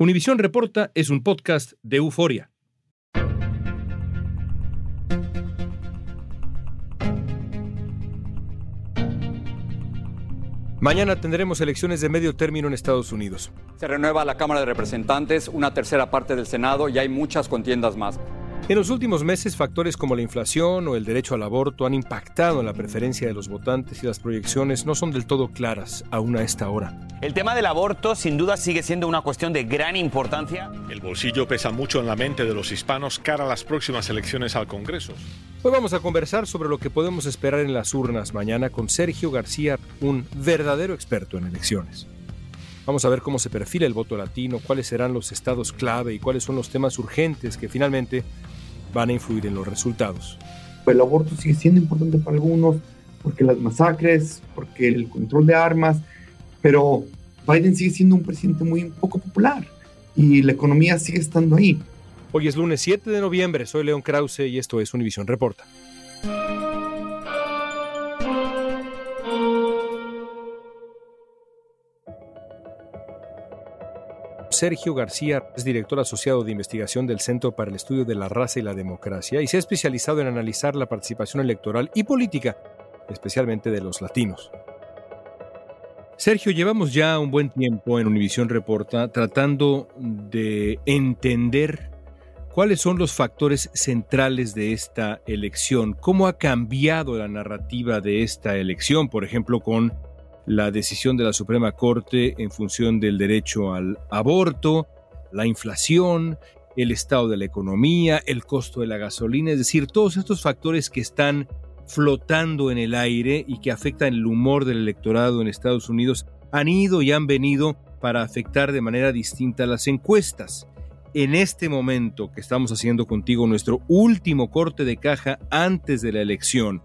Univisión Reporta es un podcast de euforia. Mañana tendremos elecciones de medio término en Estados Unidos. Se renueva la Cámara de Representantes, una tercera parte del Senado y hay muchas contiendas más. En los últimos meses, factores como la inflación o el derecho al aborto han impactado en la preferencia de los votantes y las proyecciones no son del todo claras aún a esta hora. El tema del aborto sin duda sigue siendo una cuestión de gran importancia. El bolsillo pesa mucho en la mente de los hispanos cara a las próximas elecciones al Congreso. Hoy vamos a conversar sobre lo que podemos esperar en las urnas mañana con Sergio García, un verdadero experto en elecciones. Vamos a ver cómo se perfila el voto latino, cuáles serán los estados clave y cuáles son los temas urgentes que finalmente van a influir en los resultados. El aborto sigue siendo importante para algunos, porque las masacres, porque el control de armas, pero Biden sigue siendo un presidente muy poco popular y la economía sigue estando ahí. Hoy es lunes 7 de noviembre, soy León Krause y esto es Univisión Reporta. Sergio García es director asociado de investigación del Centro para el Estudio de la Raza y la Democracia y se ha especializado en analizar la participación electoral y política, especialmente de los latinos. Sergio, llevamos ya un buen tiempo en Univisión Reporta tratando de entender cuáles son los factores centrales de esta elección, cómo ha cambiado la narrativa de esta elección, por ejemplo, con la decisión de la Suprema Corte en función del derecho al aborto, la inflación, el estado de la economía, el costo de la gasolina, es decir, todos estos factores que están flotando en el aire y que afectan el humor del electorado en Estados Unidos han ido y han venido para afectar de manera distinta las encuestas. En este momento que estamos haciendo contigo nuestro último corte de caja antes de la elección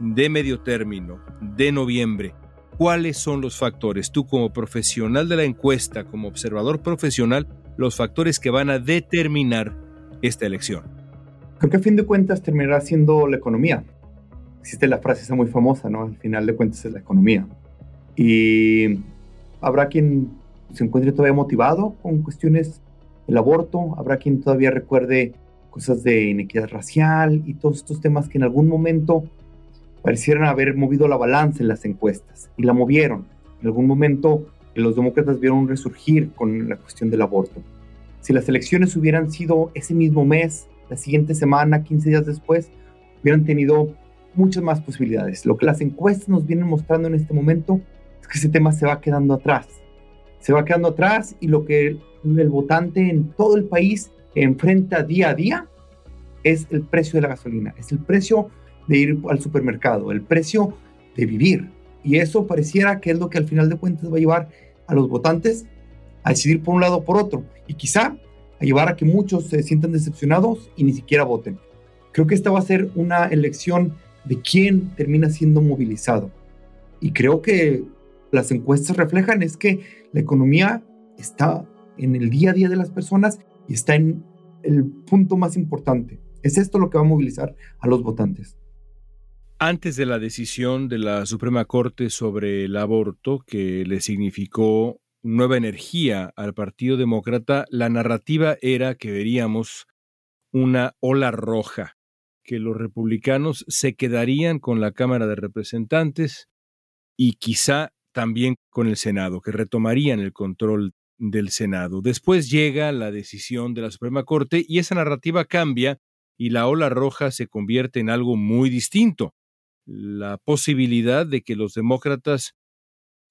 de medio término de noviembre, ¿Cuáles son los factores? Tú como profesional de la encuesta, como observador profesional, los factores que van a determinar esta elección. Creo que a fin de cuentas terminará siendo la economía. Existe la frase esa muy famosa, ¿no? Al final de cuentas es la economía. Y habrá quien se encuentre todavía motivado con cuestiones del aborto, habrá quien todavía recuerde cosas de inequidad racial y todos estos temas que en algún momento parecieran haber movido la balanza en las encuestas y la movieron. En algún momento los demócratas vieron resurgir con la cuestión del aborto. Si las elecciones hubieran sido ese mismo mes, la siguiente semana, 15 días después, hubieran tenido muchas más posibilidades. Lo que las encuestas nos vienen mostrando en este momento es que ese tema se va quedando atrás. Se va quedando atrás y lo que el votante en todo el país enfrenta día a día es el precio de la gasolina, es el precio de ir al supermercado, el precio de vivir. Y eso pareciera que es lo que al final de cuentas va a llevar a los votantes a decidir por un lado o por otro. Y quizá a llevar a que muchos se sientan decepcionados y ni siquiera voten. Creo que esta va a ser una elección de quién termina siendo movilizado. Y creo que las encuestas reflejan es que la economía está en el día a día de las personas y está en el punto más importante. Es esto lo que va a movilizar a los votantes. Antes de la decisión de la Suprema Corte sobre el aborto, que le significó nueva energía al Partido Demócrata, la narrativa era que veríamos una ola roja, que los republicanos se quedarían con la Cámara de Representantes y quizá también con el Senado, que retomarían el control del Senado. Después llega la decisión de la Suprema Corte y esa narrativa cambia y la ola roja se convierte en algo muy distinto la posibilidad de que los demócratas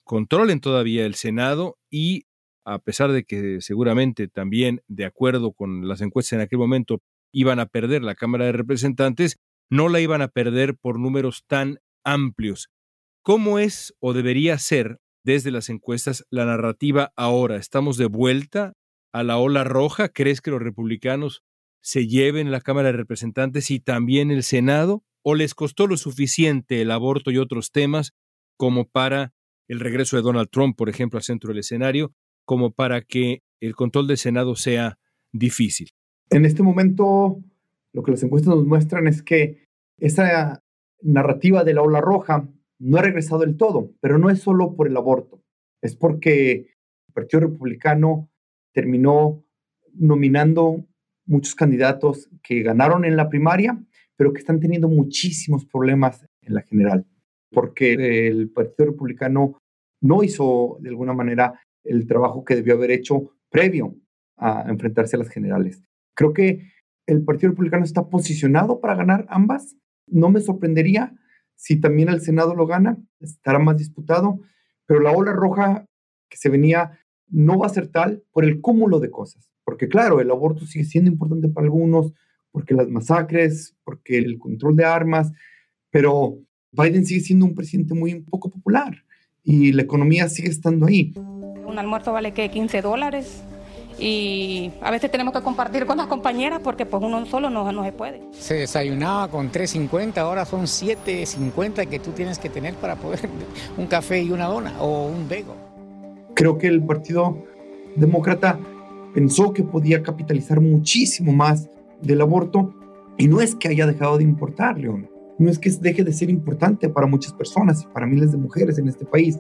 controlen todavía el Senado y, a pesar de que seguramente también, de acuerdo con las encuestas en aquel momento, iban a perder la Cámara de Representantes, no la iban a perder por números tan amplios. ¿Cómo es o debería ser desde las encuestas la narrativa ahora? ¿Estamos de vuelta a la ola roja? ¿Crees que los republicanos se lleven la Cámara de Representantes y también el Senado? O les costó lo suficiente el aborto y otros temas como para el regreso de Donald Trump, por ejemplo, al centro del escenario, como para que el control del Senado sea difícil. En este momento, lo que las encuestas nos muestran es que esa narrativa de la ola roja no ha regresado del todo, pero no es solo por el aborto, es porque el Partido Republicano terminó nominando muchos candidatos que ganaron en la primaria, pero que están teniendo muchísimos problemas en la general, porque el Partido Republicano no hizo de alguna manera el trabajo que debió haber hecho previo a enfrentarse a las generales. Creo que el Partido Republicano está posicionado para ganar ambas. No me sorprendería si también el Senado lo gana, estará más disputado, pero la ola roja que se venía no va a ser tal por el cúmulo de cosas. Porque claro, el aborto sigue siendo importante para algunos, porque las masacres, porque el control de armas, pero Biden sigue siendo un presidente muy poco popular y la economía sigue estando ahí. Un almuerzo vale que 15 dólares y a veces tenemos que compartir con las compañeras porque pues uno solo no, no se puede. Se desayunaba con 3.50, ahora son 7.50 que tú tienes que tener para poder un café y una dona o un vego. Creo que el Partido Demócrata pensó que podía capitalizar muchísimo más del aborto y no es que haya dejado de importar, León. No es que deje de ser importante para muchas personas y para miles de mujeres en este país,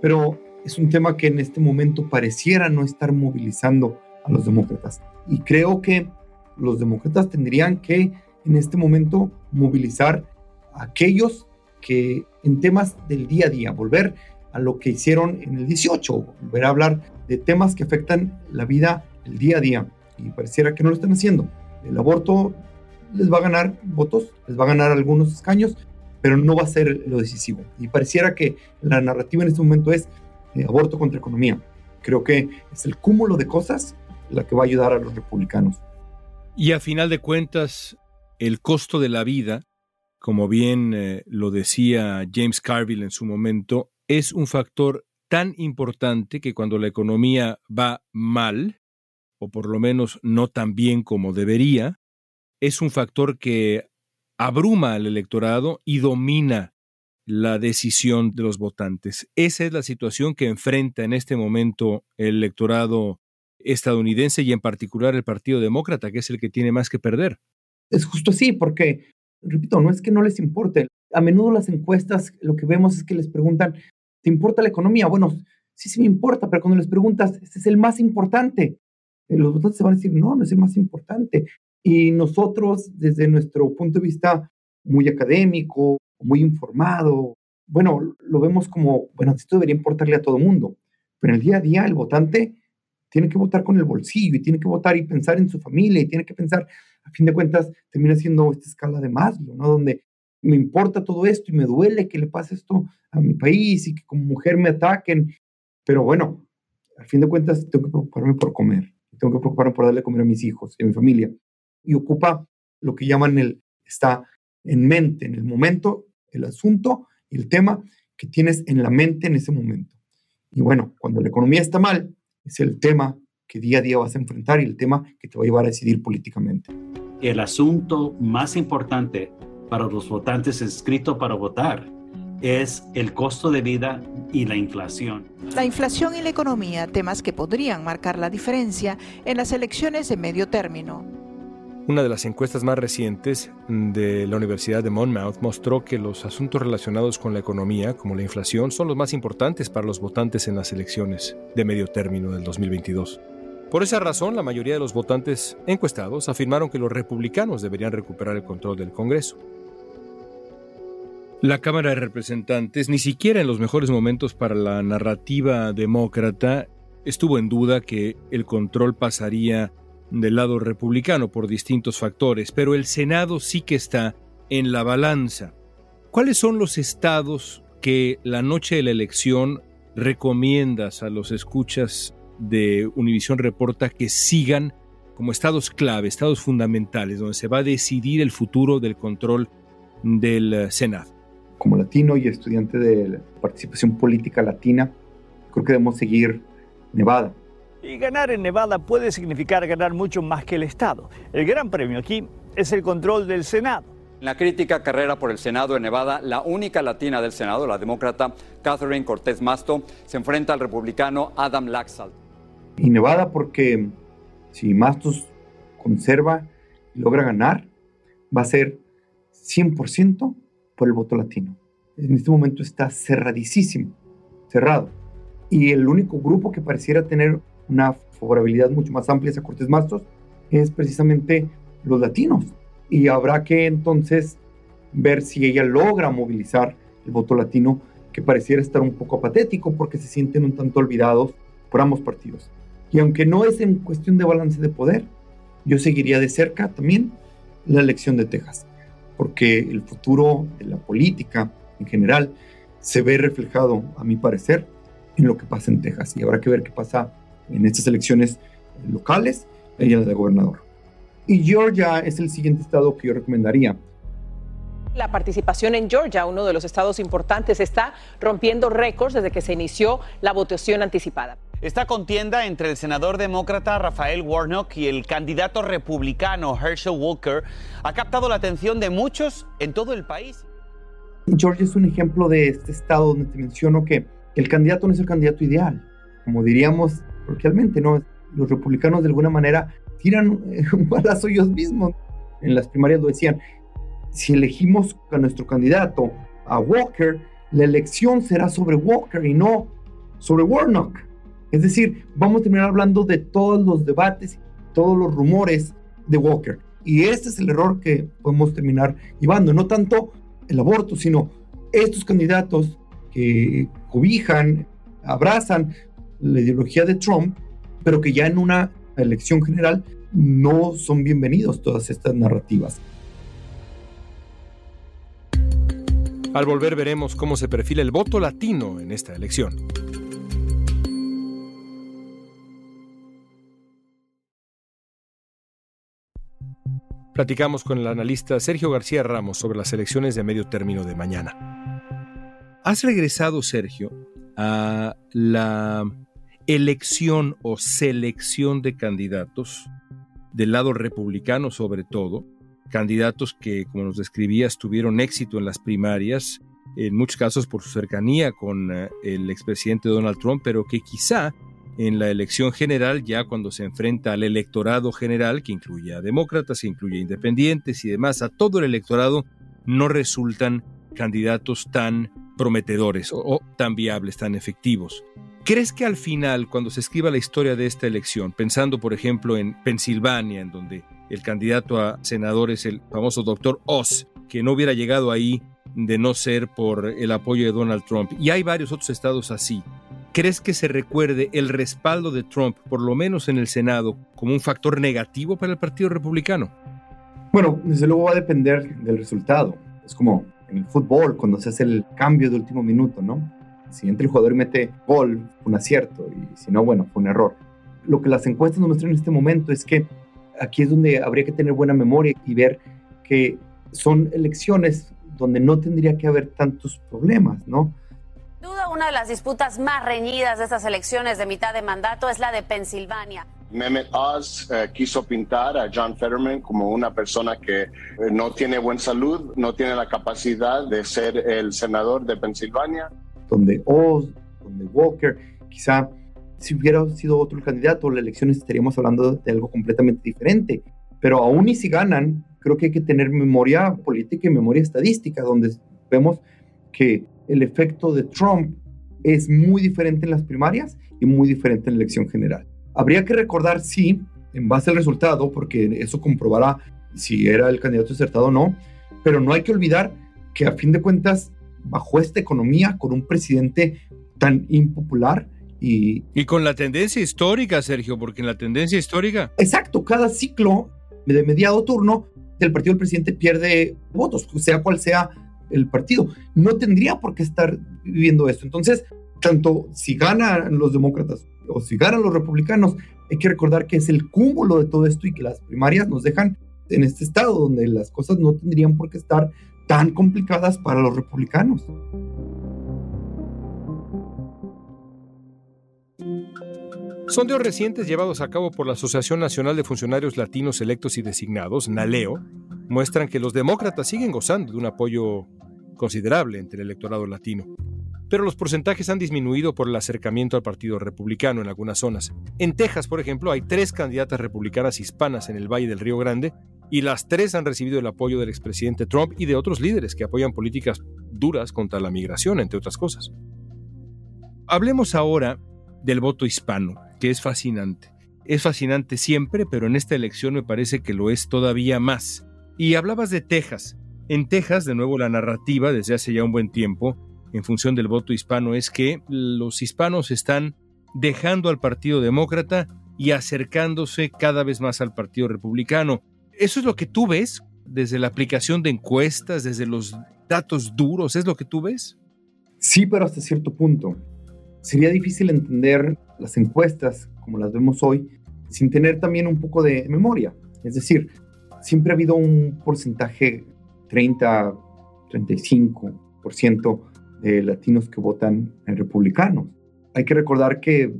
pero es un tema que en este momento pareciera no estar movilizando a los demócratas. Y creo que los demócratas tendrían que en este momento movilizar a aquellos que en temas del día a día, volver a lo que hicieron en el 18, volver a hablar de temas que afectan la vida el día a día. Y pareciera que no lo están haciendo. El aborto les va a ganar votos, les va a ganar algunos escaños, pero no va a ser lo decisivo. Y pareciera que la narrativa en este momento es eh, aborto contra economía. Creo que es el cúmulo de cosas la que va a ayudar a los republicanos. Y a final de cuentas, el costo de la vida, como bien eh, lo decía James Carville en su momento, es un factor tan importante que cuando la economía va mal, o por lo menos no tan bien como debería, es un factor que abruma al electorado y domina la decisión de los votantes. Esa es la situación que enfrenta en este momento el electorado estadounidense y en particular el Partido Demócrata, que es el que tiene más que perder. Es justo así, porque, repito, no es que no les importe. A menudo las encuestas lo que vemos es que les preguntan, ¿te importa la economía? Bueno, sí, sí me importa, pero cuando les preguntas, este es el más importante, los votantes se van a decir, no, no es el más importante. Y nosotros, desde nuestro punto de vista muy académico, muy informado. Bueno, lo vemos como, bueno, esto debería importarle a todo el mundo, pero en el día a día el votante tiene que votar con el bolsillo y tiene que votar y pensar en su familia y tiene que pensar, a fin de cuentas, termina siendo esta escala de Maslow, ¿no? Donde me importa todo esto y me duele que le pase esto a mi país y que como mujer me ataquen, pero bueno, a fin de cuentas tengo que preocuparme por comer, tengo que preocuparme por darle comer a mis hijos y a mi familia. Y ocupa lo que llaman el, está en mente, en el momento el asunto y el tema que tienes en la mente en ese momento. Y bueno, cuando la economía está mal, es el tema que día a día vas a enfrentar y el tema que te va a llevar a decidir políticamente. El asunto más importante para los votantes escrito para votar es el costo de vida y la inflación. La inflación y la economía, temas que podrían marcar la diferencia en las elecciones de medio término. Una de las encuestas más recientes de la Universidad de Monmouth mostró que los asuntos relacionados con la economía, como la inflación, son los más importantes para los votantes en las elecciones de medio término del 2022. Por esa razón, la mayoría de los votantes encuestados afirmaron que los republicanos deberían recuperar el control del Congreso. La Cámara de Representantes, ni siquiera en los mejores momentos para la narrativa demócrata, estuvo en duda que el control pasaría del lado republicano por distintos factores, pero el Senado sí que está en la balanza. ¿Cuáles son los estados que la noche de la elección recomiendas a los escuchas de Univisión Reporta que sigan como estados clave, estados fundamentales, donde se va a decidir el futuro del control del eh, Senado? Como latino y estudiante de participación política latina, creo que debemos seguir Nevada y ganar en Nevada puede significar ganar mucho más que el Estado. El gran premio aquí es el control del Senado. En la crítica carrera por el Senado de Nevada, la única latina del Senado, la demócrata Catherine Cortés Masto, se enfrenta al republicano Adam Laxalt. Y Nevada porque si Mastos conserva y logra ganar, va a ser 100% por el voto latino. En este momento está cerradísimo, cerrado. Y el único grupo que pareciera tener una favorabilidad mucho más amplia a Cortés Mastos es precisamente los latinos. Y habrá que entonces ver si ella logra movilizar el voto latino, que pareciera estar un poco apatético porque se sienten un tanto olvidados por ambos partidos. Y aunque no es en cuestión de balance de poder, yo seguiría de cerca también la elección de Texas, porque el futuro de la política en general se ve reflejado, a mi parecer, en lo que pasa en Texas. Y habrá que ver qué pasa en estas elecciones locales y en la de gobernador. Y Georgia es el siguiente estado que yo recomendaría. La participación en Georgia, uno de los estados importantes, está rompiendo récords desde que se inició la votación anticipada. Esta contienda entre el senador demócrata Rafael Warnock y el candidato republicano Herschel Walker ha captado la atención de muchos en todo el país. Georgia es un ejemplo de este estado donde te menciono que el candidato no es el candidato ideal. Como diríamos coloquialmente, ¿no? Los republicanos de alguna manera tiran un balazo ellos mismos. En las primarias lo decían, si elegimos a nuestro candidato, a Walker, la elección será sobre Walker y no sobre Warnock. Es decir, vamos a terminar hablando de todos los debates, todos los rumores de Walker. Y este es el error que podemos terminar llevando, no tanto el aborto, sino estos candidatos que cobijan, abrazan la ideología de Trump, pero que ya en una elección general no son bienvenidos todas estas narrativas. Al volver veremos cómo se perfila el voto latino en esta elección. Platicamos con el analista Sergio García Ramos sobre las elecciones de medio término de mañana. Has regresado, Sergio, a la elección o selección de candidatos del lado republicano sobre todo, candidatos que, como nos describías, tuvieron éxito en las primarias, en muchos casos por su cercanía con eh, el expresidente Donald Trump, pero que quizá en la elección general, ya cuando se enfrenta al electorado general, que incluye a demócratas, que incluye a independientes y demás, a todo el electorado, no resultan candidatos tan prometedores o, tan viables, tan efectivos. ¿Crees que al final, cuando se escriba la historia de esta elección, pensando por ejemplo en Pensilvania, en donde el candidato a senador es el famoso doctor Oz, que no hubiera llegado ahí de no ser por el apoyo de Donald Trump, y hay varios otros estados así, ¿Crees que se recuerde el respaldo de Trump, por lo menos en el Senado, como un factor negativo para el Partido Republicano? Bueno, desde luego va a depender del resultado. Es como en el fútbol, cuando se hace el cambio de último minuto, ¿no? Si entra el jugador y mete gol, un acierto, y si no, bueno, fue un error. Lo que las encuestas nos muestran en este momento es que aquí es donde habría que tener buena memoria y ver que son elecciones donde no tendría que haber tantos problemas, ¿no? Duda, una de las disputas más reñidas de estas elecciones de mitad de mandato es la de Pensilvania. Mehmet Oz eh, quiso pintar a John Fetterman como una persona que eh, no tiene buena salud, no tiene la capacidad de ser el senador de Pensilvania. Donde Oz, donde Walker, quizá si hubiera sido otro el candidato, la elección estaríamos hablando de algo completamente diferente. Pero aún y si ganan, creo que hay que tener memoria política y memoria estadística, donde vemos que el efecto de Trump es muy diferente en las primarias y muy diferente en la elección general. Habría que recordar, sí, en base al resultado, porque eso comprobará si era el candidato acertado o no, pero no hay que olvidar que a fin de cuentas, bajo esta economía, con un presidente tan impopular y... Y con la tendencia histórica, Sergio, porque en la tendencia histórica... Exacto, cada ciclo de mediado turno del partido del presidente pierde votos, sea cual sea el partido. No tendría por qué estar viviendo esto. Entonces, tanto si ganan los demócratas o si ganan los republicanos, hay que recordar que es el cúmulo de todo esto y que las primarias nos dejan en este estado donde las cosas no tendrían por qué estar tan complicadas para los republicanos. Sondeos recientes llevados a cabo por la Asociación Nacional de Funcionarios Latinos Electos y Designados, NALEO, muestran que los demócratas siguen gozando de un apoyo considerable entre el electorado latino. Pero los porcentajes han disminuido por el acercamiento al Partido Republicano en algunas zonas. En Texas, por ejemplo, hay tres candidatas republicanas hispanas en el Valle del Río Grande y las tres han recibido el apoyo del expresidente Trump y de otros líderes que apoyan políticas duras contra la migración, entre otras cosas. Hablemos ahora del voto hispano, que es fascinante. es fascinante siempre, pero en esta elección me parece que lo es todavía más. Y hablabas de Texas. En Texas, de nuevo, la narrativa desde hace ya un buen tiempo, en función del voto hispano, es que los hispanos están dejando al Partido Demócrata y acercándose cada vez más al Partido Republicano. ¿Eso es lo que tú ves desde la aplicación de encuestas, desde los datos duros? ¿Es lo que tú ves? Sí, pero hasta cierto punto. Sería difícil entender las encuestas como las vemos hoy sin tener también un poco de memoria. Es decir, siempre ha habido un porcentaje 30, 35% de latinos que votan en republicanos. Hay que recordar que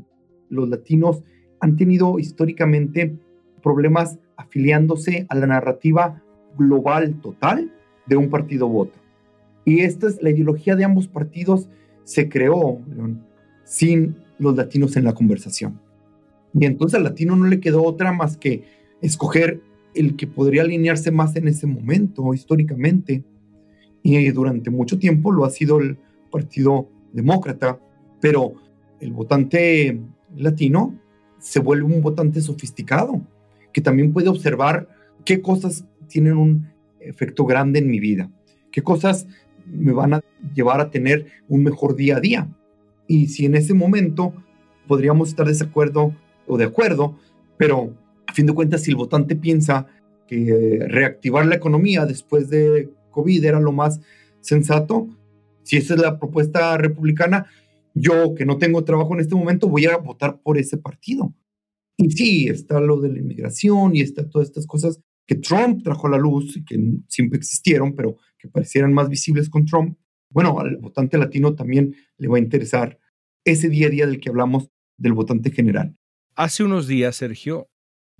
los latinos han tenido históricamente problemas afiliándose a la narrativa global total de un partido u otro. Y esta es la ideología de ambos partidos se creó sin los latinos en la conversación. Y entonces al latino no le quedó otra más que escoger el que podría alinearse más en ese momento históricamente. Y durante mucho tiempo lo ha sido el Partido Demócrata, pero el votante latino se vuelve un votante sofisticado, que también puede observar qué cosas tienen un efecto grande en mi vida, qué cosas me van a llevar a tener un mejor día a día. Y si en ese momento podríamos estar de desacuerdo o de acuerdo, pero fin de cuentas, si el votante piensa que reactivar la economía después de COVID era lo más sensato, si esa es la propuesta republicana, yo que no tengo trabajo en este momento voy a votar por ese partido. Y sí, está lo de la inmigración y está todas estas cosas que Trump trajo a la luz y que siempre existieron, pero que parecieran más visibles con Trump. Bueno, al votante latino también le va a interesar ese día a día del que hablamos del votante general. Hace unos días, Sergio,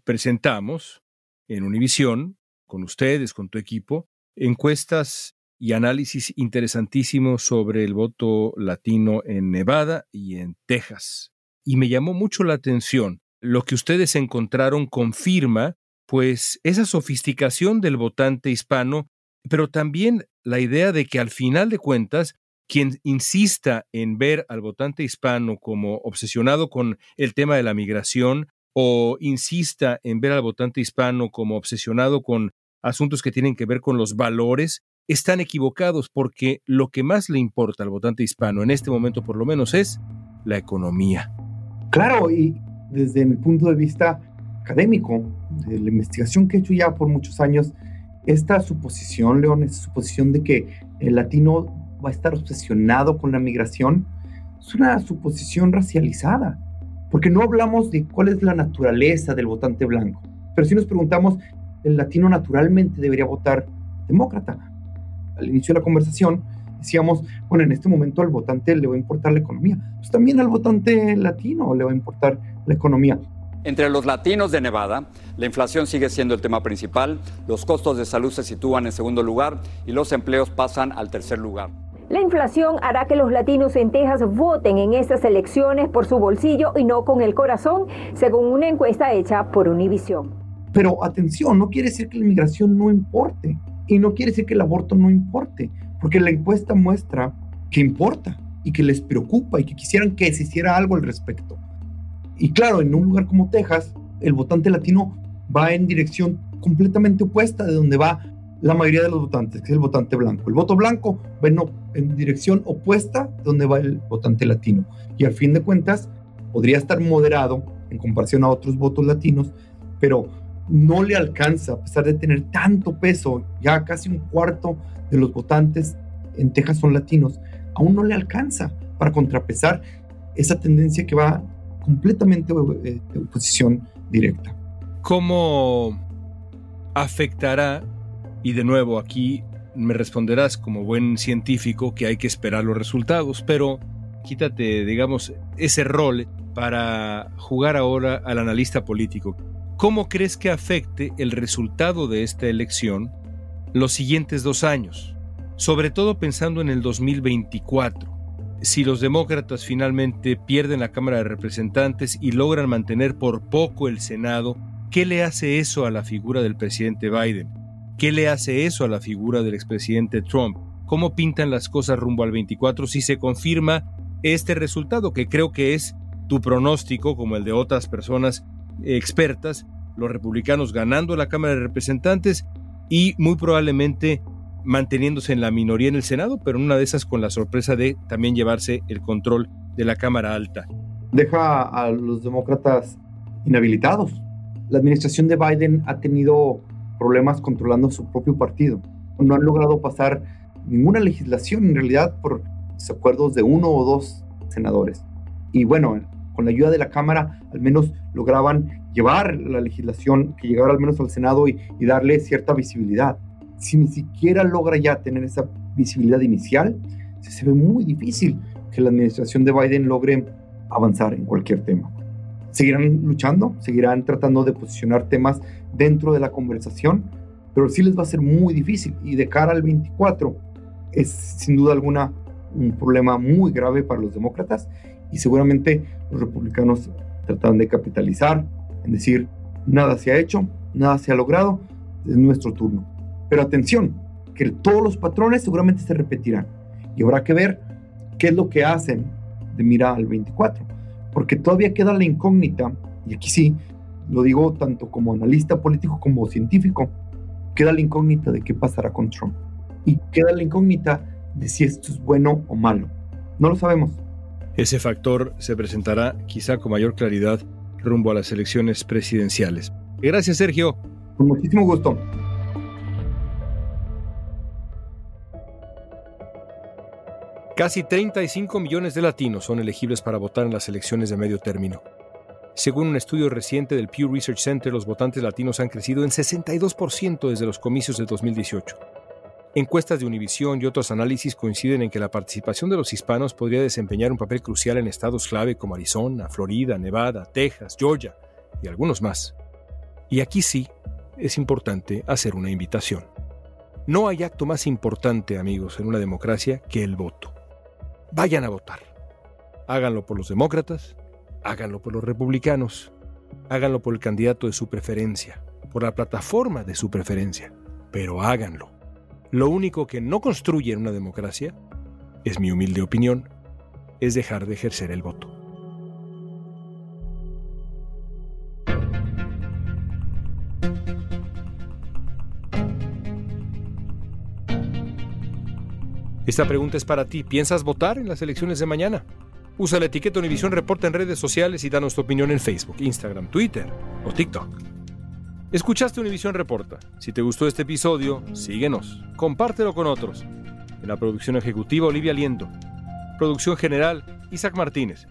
presentamos en Univisión, con ustedes, con tu equipo, encuestas y análisis interesantísimos sobre el voto latino en Nevada y en Texas. Y me llamó mucho la atención. Lo que ustedes encontraron confirma, pues, esa sofisticación del votante hispano, pero también la idea de que al final de cuentas, quien insista en ver al votante hispano como obsesionado con el tema de la migración o insista en ver al votante hispano como obsesionado con asuntos que tienen que ver con los valores, están equivocados porque lo que más le importa al votante hispano en este momento por lo menos es la economía. Claro, y desde mi punto de vista académico, de la investigación que he hecho ya por muchos años, esta suposición, León, esta suposición de que el latino va a estar obsesionado con la migración, es una suposición racializada, porque no hablamos de cuál es la naturaleza del votante blanco, pero si nos preguntamos, el latino naturalmente debería votar demócrata al inicio de la conversación, decíamos, bueno, en este momento al votante le va a importar la economía. Pues también al votante latino le va a importar la economía. Entre los latinos de Nevada, la inflación sigue siendo el tema principal, los costos de salud se sitúan en segundo lugar y los empleos pasan al tercer lugar. La inflación hará que los latinos en Texas voten en estas elecciones por su bolsillo y no con el corazón, según una encuesta hecha por Univision. Pero atención, no quiere decir que la inmigración no importe. Y no quiere decir que el aborto no importe, porque la encuesta muestra que importa y que les preocupa y que quisieran que se hiciera algo al respecto. Y claro, en un lugar como Texas, el votante latino va en dirección completamente opuesta de donde va la mayoría de los votantes, que es el votante blanco. El voto blanco va en, dirección opuesta de donde va el votante latino. Y al fin de cuentas, podría estar moderado en comparación a otros votos latinos, pero no le alcanza, a pesar de tener tanto peso, ya casi un cuarto de los votantes en Texas son latinos, aún no le alcanza para contrapesar esa tendencia que va completamente eh, de oposición directa. ¿Cómo afectará, y de nuevo aquí me responderás como buen científico que hay que esperar los resultados, pero quítate, digamos, ese rol para jugar ahora al analista político. ¿Cómo crees que afecte el resultado de esta elección los siguientes dos años? Sobre todo pensando en el 2024. Si los demócratas finalmente pierden la Cámara de Representantes y logran mantener por poco el Senado, ¿qué le hace eso a la figura del presidente Biden? ¿Qué le hace eso a la figura del expresidente Trump? ¿Cómo pintan las cosas rumbo al 24 si se confirma este resultado, que creo que es tu pronóstico, como el de otras personas, expertas, los republicanos ganando la Cámara de Representantes y muy probablemente manteniéndose en la minoría en el Senado, pero en una de esas con la sorpresa de también llevarse el control de la Cámara Alta. Deja a los demócratas inhabilitados. La administración de Biden ha tenido problemas controlando su propio partido. No han logrado pasar ninguna legislación en realidad por desacuerdos de uno o dos senadores. Y bueno, con la ayuda de la Cámara al menos lograban llevar la legislación que llegara al menos al Senado y, y darle cierta visibilidad. Si ni siquiera logra ya tener esa visibilidad inicial, se ve muy difícil que la administración de Biden logre avanzar en cualquier tema. Seguirán luchando, seguirán tratando de posicionar temas dentro de la conversación, pero sí les va a ser muy difícil. Y de cara al 24 es sin duda alguna un problema muy grave para los demócratas y seguramente los republicanos tratan de capitalizar en decir, nada se ha hecho, nada se ha logrado, es nuestro turno. Pero atención, que todos los patrones seguramente se repetirán y habrá que ver qué es lo que hacen de mira al 24, porque todavía queda la incógnita, y aquí sí, lo digo tanto como analista político como científico, queda la incógnita de qué pasará con Trump. Y queda la incógnita de si esto es bueno o malo. No lo sabemos. Ese factor se presentará quizá con mayor claridad rumbo a las elecciones presidenciales. Gracias, Sergio. Con muchísimo gusto. Casi 35 millones de latinos son elegibles para votar en las elecciones de medio término. Según un estudio reciente del Pew Research Center, los votantes latinos han crecido en 62% desde los comicios de 2018. Encuestas de Univision y otros análisis coinciden en que la participación de los hispanos podría desempeñar un papel crucial en estados clave como Arizona, Florida, Nevada, Texas, Georgia y algunos más. Y aquí sí es importante hacer una invitación. No hay acto más importante, amigos, en una democracia que el voto vayan a votar. Háganlo por los demócratas, háganlo por los republicanos, háganlo por el candidato de su preferencia, por la plataforma de su preferencia, pero háganlo. Lo único que no construye una democracia, es mi humilde opinión, es dejar de ejercer el voto. Esta pregunta es para ti. ¿Piensas votar en las elecciones de mañana? Usa la etiqueta Univisión Reporta en redes sociales y danos tu opinión en Facebook, Instagram, Twitter o TikTok. Escuchaste Univisión Reporta. Si te gustó este episodio, síguenos, compártelo con otros. En la producción ejecutiva, Olivia Liendo. Producción general, Isaac Martínez.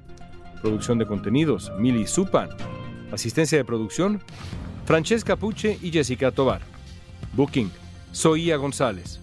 Producción de contenidos, Mili Supan. Asistencia de producción, Francesca Puche y Jessica Tobar. Booking, Soía González.